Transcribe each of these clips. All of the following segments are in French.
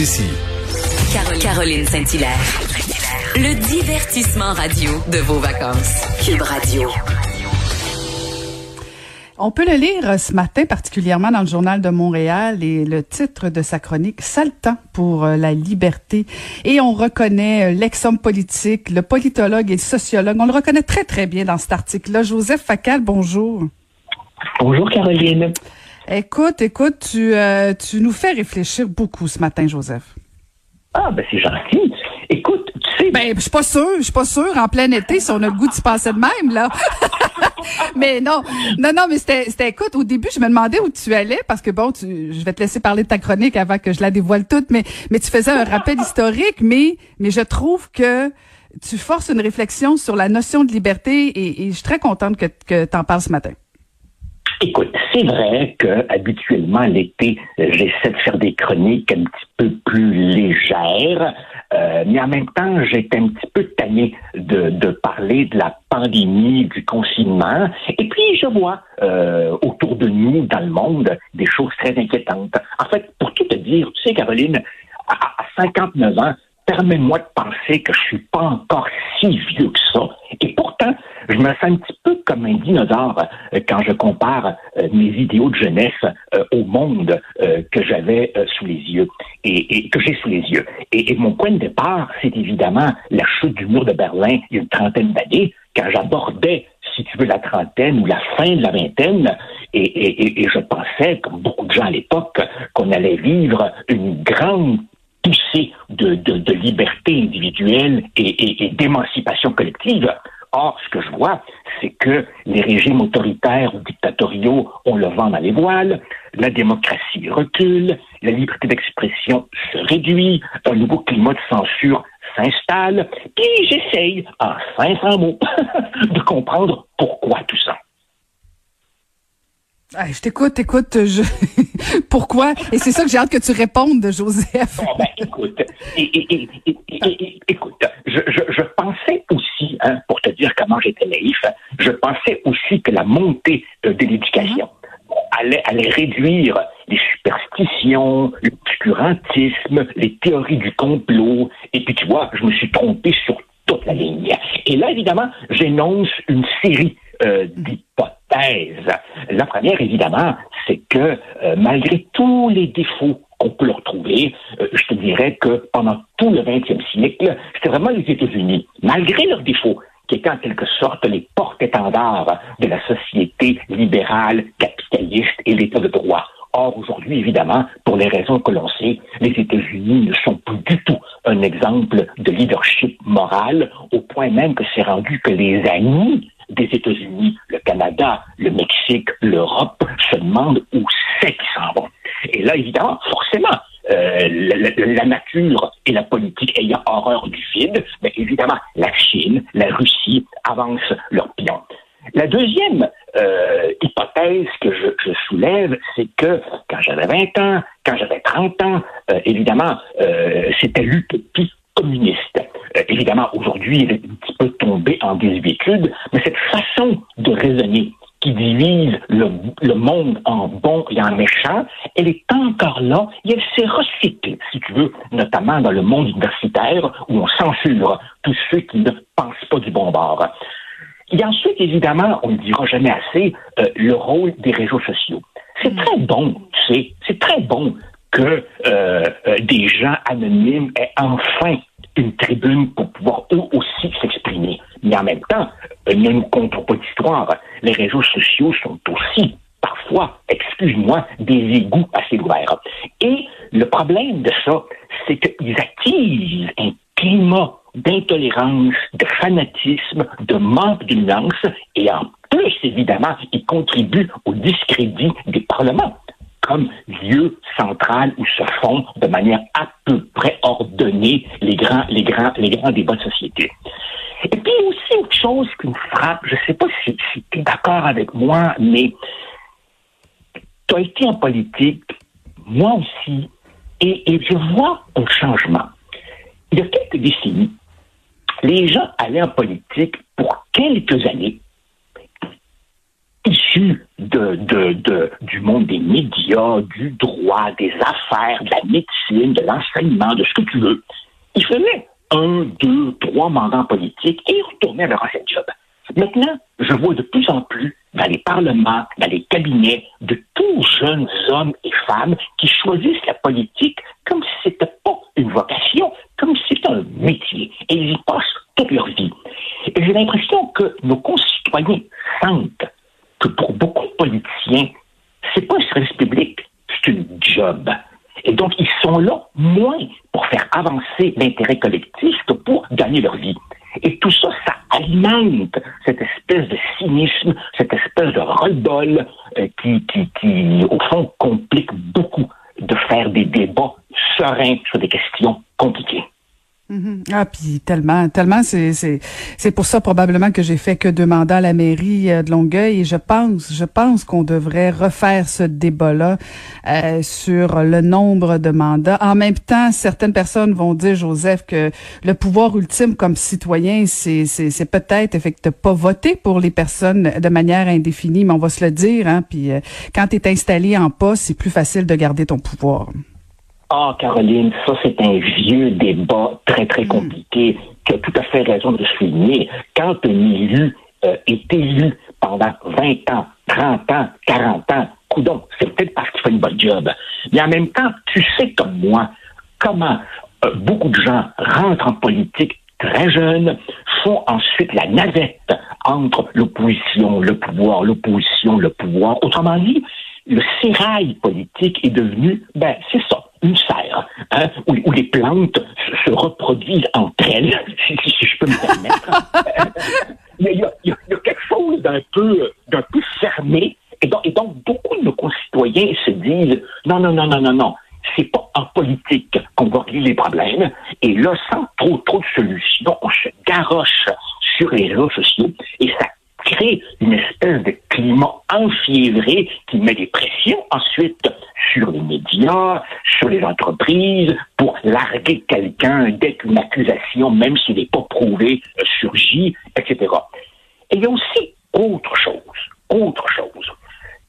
d'ici. Caroline Saint-Hilaire. Le divertissement radio de vos vacances. Cube Radio. On peut le lire ce matin, particulièrement dans le Journal de Montréal, et le titre de sa chronique, Sale temps pour euh, la liberté. Et on reconnaît euh, l'ex-homme politique, le politologue et le sociologue. On le reconnaît très, très bien dans cet article-là. Joseph Facal, bonjour. Bonjour, Caroline. Écoute, écoute, tu, euh, tu nous fais réfléchir beaucoup ce matin, Joseph. Ah, ben c'est gentil. Écoute, tu sais... Ben, je suis pas sûre, je suis pas sûre, en plein été, si on a le goût se passer de même, là. mais non, non, non, mais c'était, c'était, écoute, au début, je me demandais où tu allais parce que bon, tu, je vais te laisser parler de ta chronique avant que je la dévoile toute, mais, mais tu faisais un rappel historique, mais, mais je trouve que tu forces une réflexion sur la notion de liberté et, et je suis très contente que, que tu en parles ce matin. Écoute, c'est vrai que habituellement l'été, j'essaie de faire des chroniques un petit peu plus légères, euh, mais en même temps, j'étais un petit peu tanné de, de, parler de la pandémie, du confinement, et puis je vois euh, autour de nous, dans le monde, des choses très inquiétantes. En fait, pour tout te dire, tu sais, Caroline, à, à 59 ans, permets-moi de penser que je suis pas encore si vieux que ça. Et pourtant, je me sens un petit peu comme un dinosaure euh, quand je compare euh, mes idéaux de jeunesse euh, au monde que j'avais sous les yeux et, que j'ai sous les yeux. Et, mon point de départ, c'est évidemment la chute du mur de Berlin il y a une trentaine d'années, quand j'abordais, si tu veux, la trentaine ou la fin de la vingtaine, et, je pensais, comme beaucoup de gens à l'époque, qu'on allait vivre une grande poussée de, liberté individuelle et d'émancipation collective. Or, ce que je vois, c'est que les régimes autoritaires ou dictatoriaux ont le vent dans les voiles, la démocratie recule, la liberté d'expression se réduit, un nouveau climat de censure s'installe, et j'essaye, en 500 mots, de comprendre pourquoi tout ça. Ah, je t'écoute, écoute, je... pourquoi? Et c'est ça que j'ai hâte que tu répondes, Joseph. Bon, ben, écoute, écoute, je, je, je, pensais aussi, hein, pour te dire comment j'étais naïf, je pensais aussi que la montée de l'éducation allait, allait réduire les superstitions, l'obscurantisme, les théories du complot. Et puis, tu vois, je me suis trompé sur toute la ligne. Et là, évidemment, j'énonce une série euh, d'hypothèses. La première, évidemment, c'est que euh, malgré tous les défauts qu'on peut leur trouver, euh, je te dirais que pendant tout le 20e siècle, c'était vraiment les États-Unis, malgré leurs défauts, qui étaient en quelque sorte les porte-étendards de la société libérale, capitaliste et l'État de droit. Or, aujourd'hui, évidemment, pour les raisons que l'on sait, les États-Unis ne sont plus du tout un exemple de leadership moral, au point même que c'est rendu que les amis des États-Unis, le Canada, le Mexique, l'Europe se demandent où c'est qu'ils s'en vont. Et là, évidemment, forcément, euh, la, nature et la politique ayant horreur du vide, mais évidemment, la Chine, la Russie avancent leur pion. La deuxième euh, hypothèse que je, soulève, c'est que quand j'avais 20 ans, quand j'avais 30 ans, euh, évidemment, c'était l'utopie communiste. Euh, évidemment, aujourd'hui, il est un petit peu tombé en désuétude, mais cette façon de raisonner qui divise le, monde en bon et en méchant, elle est encore là et elle s'est recyclée, si tu veux, notamment dans le monde universitaire où on censure tous ceux qui ne pensent pas du bon bord. Et ensuite, évidemment, on ne dira jamais assez, euh, le rôle des réseaux sociaux. C'est très bon, tu sais, c'est très bon que euh, des gens anonymes aient enfin une tribune pour pouvoir eux aussi s'exprimer. Mais en même temps, euh, ne nous comptons pas d'histoire. Les réseaux sociaux sont aussi parfois, excuse-moi, des égouts assez ouverts. Et le problème de ça, c'est qu'ils attisent un climat d'intolérance, de fanatisme, de manque de nuance, et en plus, évidemment, ils contribuent au discrédit des parlements comme lieu central où se font de manière à peu près ordonnée les grands, les grands, les grands débats de société. Et puis aussi autre chose qui me frappe, je ne sais pas si, tu es d'accord avec moi, mais tu as été en politique, moi aussi, et, et je vois un changement. Il y a quelques décennies, les gens allaient en politique pour quelques années, de, de, du monde des médias, du droit, des affaires, de la médecine, de l'enseignement, de ce que tu veux. Ils faisaient un, deux, trois mandats politiques et ils retournaient à leur ancien job. Maintenant, je vois de plus en plus dans les parlements, dans les cabinets, de tous jeunes hommes et femmes qui choisissent la politique comme si c'était pas une vocation, comme si c'était un métier. Et ils y passent toute leur vie. Et j'ai l'impression que nos concitoyens sentent que pour beaucoup de politiciens, c'est pas un service public, c'est une job. Et donc, ils sont là moins pour faire avancer l'intérêt collectif que pour gagner leur vie. Et tout ça, ça alimente cette espèce de cynisme, cette espèce de rebol euh, qui, au fond, complique beaucoup de faire des débats sereins sur des questions compliquées. Mhm. Ah, puis tellement, tellement, c'est pour ça probablement que j'ai fait que deux mandats à la mairie euh, de Longueuil et je pense, je pense qu'on devrait refaire ce débat-là euh, sur le nombre de mandats. En même temps, certaines personnes vont dire, Joseph, que le pouvoir ultime comme citoyen, c'est peut-être effectivement pas voter pour les personnes de manière indéfinie, mais on va se le dire, hein. Puis euh, quand tu installé en poste, c'est plus facile de garder ton pouvoir. Ah, Caroline, ça c'est un vieux débat très, très hmm. compliqué. Tu as tout à fait raison de souligner. Quand un élu euh, est élu pendant 20 ans, 30 ans, 40 ans, coudon, c'est peut-être parce qu'il fait une bonne job. Mais en même temps, tu sais comme moi comment euh, beaucoup de gens rentrent en politique très jeunes, font ensuite la navette entre l'opposition, le pouvoir, l'opposition, le pouvoir. Autrement dit, le sérail politique est devenu, ben, c'est ça, une serre, hein, où, les plantes se, reproduisent entre elles, si, je peux me permettre. il, y a, il, y a, quelque chose d'un peu, d'un peu fermé, et donc, et donc beaucoup de nos concitoyens se disent non, non, non, non, non, non. C'est pas en politique qu'on va régler les problèmes. Et là, sans trop, trop de solutions, on se garoche sur les réseaux sociaux et ça crée une espèce de climat enfiévré qui met des pressions ensuite sur les médias, sur les entreprises, pour larguer quelqu'un dès qu'une accusation, même s'il n'est pas prouvé, euh, surgit, etc. Et il y a aussi autre chose, autre chose.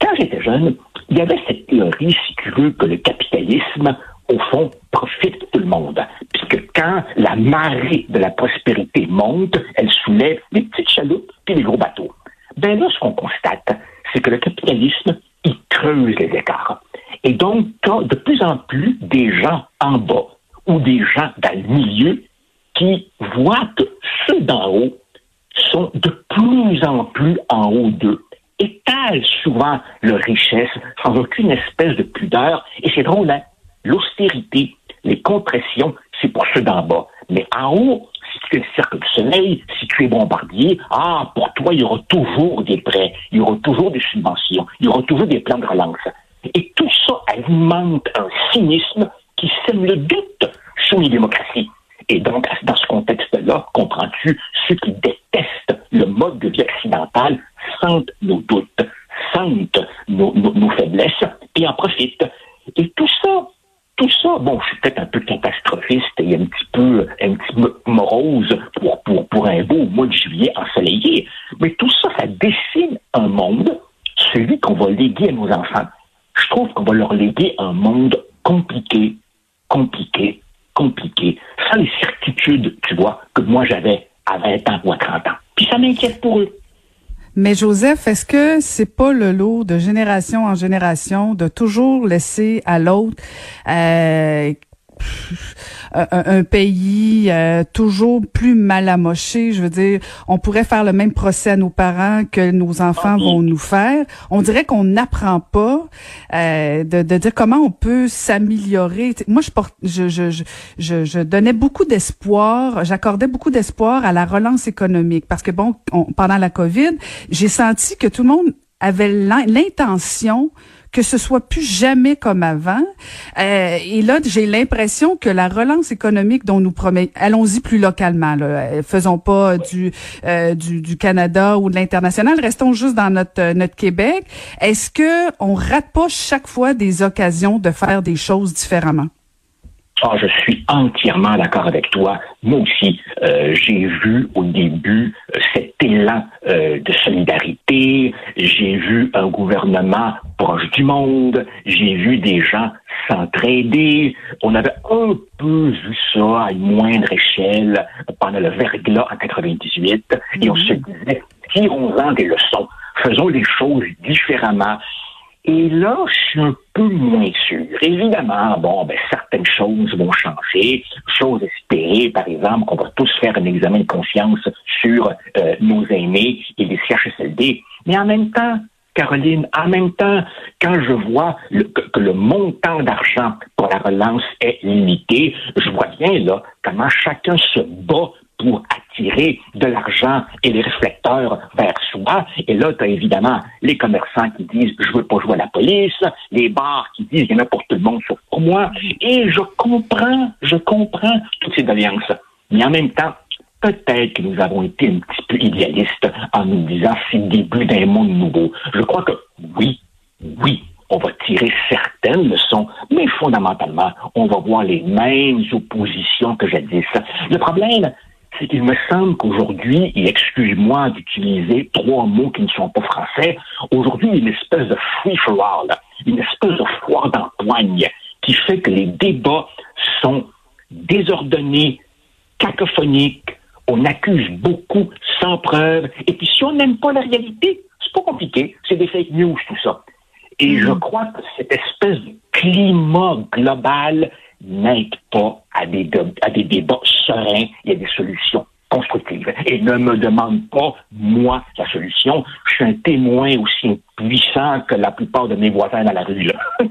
Quand j'étais jeune, il y avait cette théorie, si tu que le capitalisme, au fond, profite tout le monde. Puisque quand la marée de la prospérité monte, elle soulève les petites chaloupes et les gros bateaux. Ben là, ce qu'on constate, c'est que le capitalisme, il creuse les écarts. Et donc, de plus en plus des gens en bas ou des gens dans le milieu qui voient que ceux d'en haut sont de plus en plus en haut d'eux, étalent souvent leur richesse sans aucune espèce de pudeur. Et c'est drôle, hein? L'austérité, les compressions, c'est pour ceux d'en bas. Mais en haut, si tu es le cercle du soleil, si tu es bombardier, ah, pour toi, il y aura toujours des prêts, il y aura toujours des subventions, il y aura toujours des plans de relance. Et tout ça alimente un cynisme qui sème le doute sur les démocraties. Et donc, dans ce contexte-là, comprends-tu, ceux qui détestent le mode de vie occidental léguer à nos enfants. Je trouve qu'on va leur léguer un monde compliqué, compliqué, compliqué, sans les certitudes, tu vois, que moi j'avais à 20 ans ou à 30 ans. Puis ça m'inquiète pour eux. Mais Joseph, est-ce que c'est pas le lot de génération en génération de toujours laisser à l'autre euh, un, pays euh, toujours plus mal amoché. Je veux dire, on pourrait faire le même procès à nos parents que nos enfants vont nous faire. On dirait qu'on n'apprend pas euh, de, de, dire comment on peut s'améliorer. Moi, je, porte, je, je, je, je donnais beaucoup d'espoir, j'accordais beaucoup d'espoir à la relance économique parce que bon, pendant la COVID, j'ai senti que tout le monde avait l'intention que ce soit plus jamais comme avant. Euh, et là, j'ai l'impression que la relance économique dont nous promet, allons-y plus localement, là, euh, faisons pas du, euh, du, du Canada ou de l'international, restons juste dans notre notre Québec. Est-ce que on rate pas chaque fois des occasions de faire des choses différemment? Ah, je suis entièrement d'accord avec toi. Moi aussi, euh, j'ai vu au début euh, cet élan euh, de solidarité. J'ai vu un gouvernement proche du monde. J'ai vu des gens s'entraider. On avait un peu vu ça à une moindre échelle pendant le verglas en 98. Et on se disait, tirons-en des leçons. Faisons les choses différemment. Et là, je suis un peu moins sûr. Évidemment, bon, ben, certaines choses vont changer. Chose espérée, par exemple, qu'on va tous faire un examen de confiance sur euh, nos aînés et les CHSLD. Mais en même temps, Caroline, en même temps, quand je vois que, le montant d'argent pour la relance est limité, je vois bien là comment chacun se bat attirer de l'argent et les réflecteurs vers soi. Et là, tu as évidemment les commerçants qui disent je veux pas jouer à la police, les bars qui disent il y en a pour tout le monde sauf pour moi. Et je comprends, je comprends toutes ces doléances. Mais en même temps, peut-être que nous avons été un petit peu idéalistes en nous disant c'est le début d'un monde nouveau. Je crois que oui, oui, on va tirer certaines leçons, mais fondamentalement, on va voir les mêmes oppositions que jadis. Le problème, c'est qu'il me semble qu'aujourd'hui, et excuse-moi d'utiliser trois mots qui ne sont pas français, aujourd'hui, il y a une espèce de free-for-all, une espèce de foire d'empoigne qui fait que les débats sont désordonnés, cacophoniques, on accuse beaucoup sans preuve, et puis si on n'aime pas la réalité, c'est pas compliqué, c'est des fake news, tout ça. Et je mm-hmm. crois que cette espèce de climat global n'aide pas à des, à des débats sereins et à des solutions constructives. Et ne me demande pas, moi, la solution. Je suis un témoin aussi puissant que la plupart de mes voisins dans la rue. Là.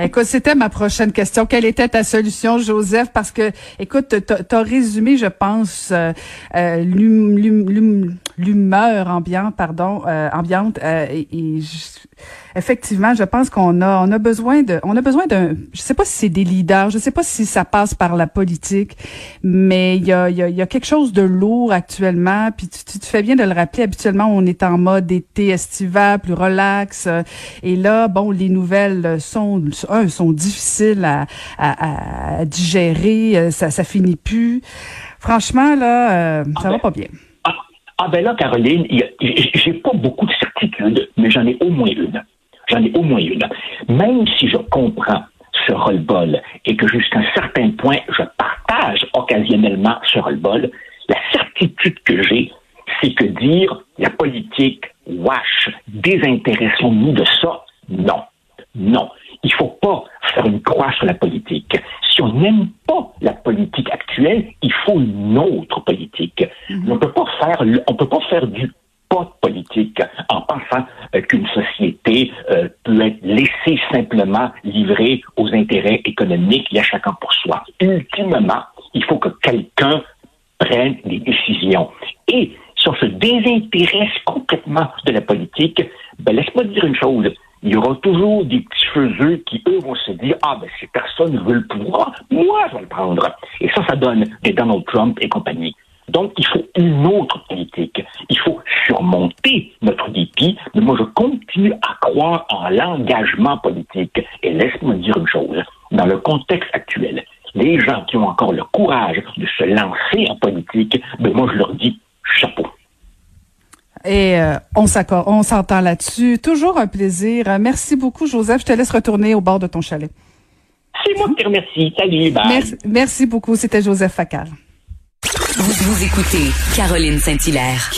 Écoute, c'était ma prochaine question. Quelle était ta solution, Joseph? Parce que, écoute, tu as résumé, je pense, euh, euh l'humeur ambiante, pardon, euh, ambiante. Et, effectivement, je pense qu'on a, on a besoin de, on a besoin d'un, je sais pas si c'est des leaders, je sais pas si ça passe par la politique, mais il y a, y, a, y a quelque chose de lourd actuellement. Puis tu, tu, fais bien de le rappeler. Habituellement, on est en mode été estival, plus relax. et là, bon, les nouvelles sont un, sont difficiles à, à, digérer, euh, ça, ça finit plus. Franchement, là, euh, ça va pas bien. Ah, ah ben là, Caroline, j'ai pas beaucoup de certitudes, mais j'en ai au moins une. J'en ai au moins une. Même si je comprends ce roll-ball et que jusqu'à un certain point, je partage occasionnellement ce roll-ball, la certitude que j'ai, c'est que dire la politique, wash, désintéressons-nous de ça, non. Non. Il ne faut pas faire une croix sur la politique. Si on n'aime pas la politique actuelle, il faut une autre politique. Mhm. On ne peut pas faire, on peut pas faire du pas politique en pensant euh, qu'une société peut être laissée simplement livrée aux intérêts économiques et à chacun pour soi. Ultimement, il faut que quelqu'un prenne des décisions. Et si on se désintéresse complètement de la politique, ben laisse-moi dire une chose il y aura toujours des petits feux qui, eux, vont se dire, ah, ben, si personne veut le pouvoir, moi, je vais le prendre. Et ça, ça donne des Donald Trump et compagnie. Donc, il faut une autre politique. Il faut surmonter notre dépit, mais moi, je continue à croire en l'engagement politique. Et laisse-moi dire une chose. Dans le contexte actuel, les gens qui ont encore le courage de se lancer en politique, ben, moi, je leur dis chapeau. Et euh, on s'accorde, on s'entend là-dessus. Toujours un plaisir. Merci beaucoup, Joseph. Je te laisse retourner au bord de ton chalet. C'est moi qui te remercie. Salut, bye. Merci, beaucoup. C'était Joseph Facal. Vous, vous écoutez Caroline Saint-Hilaire.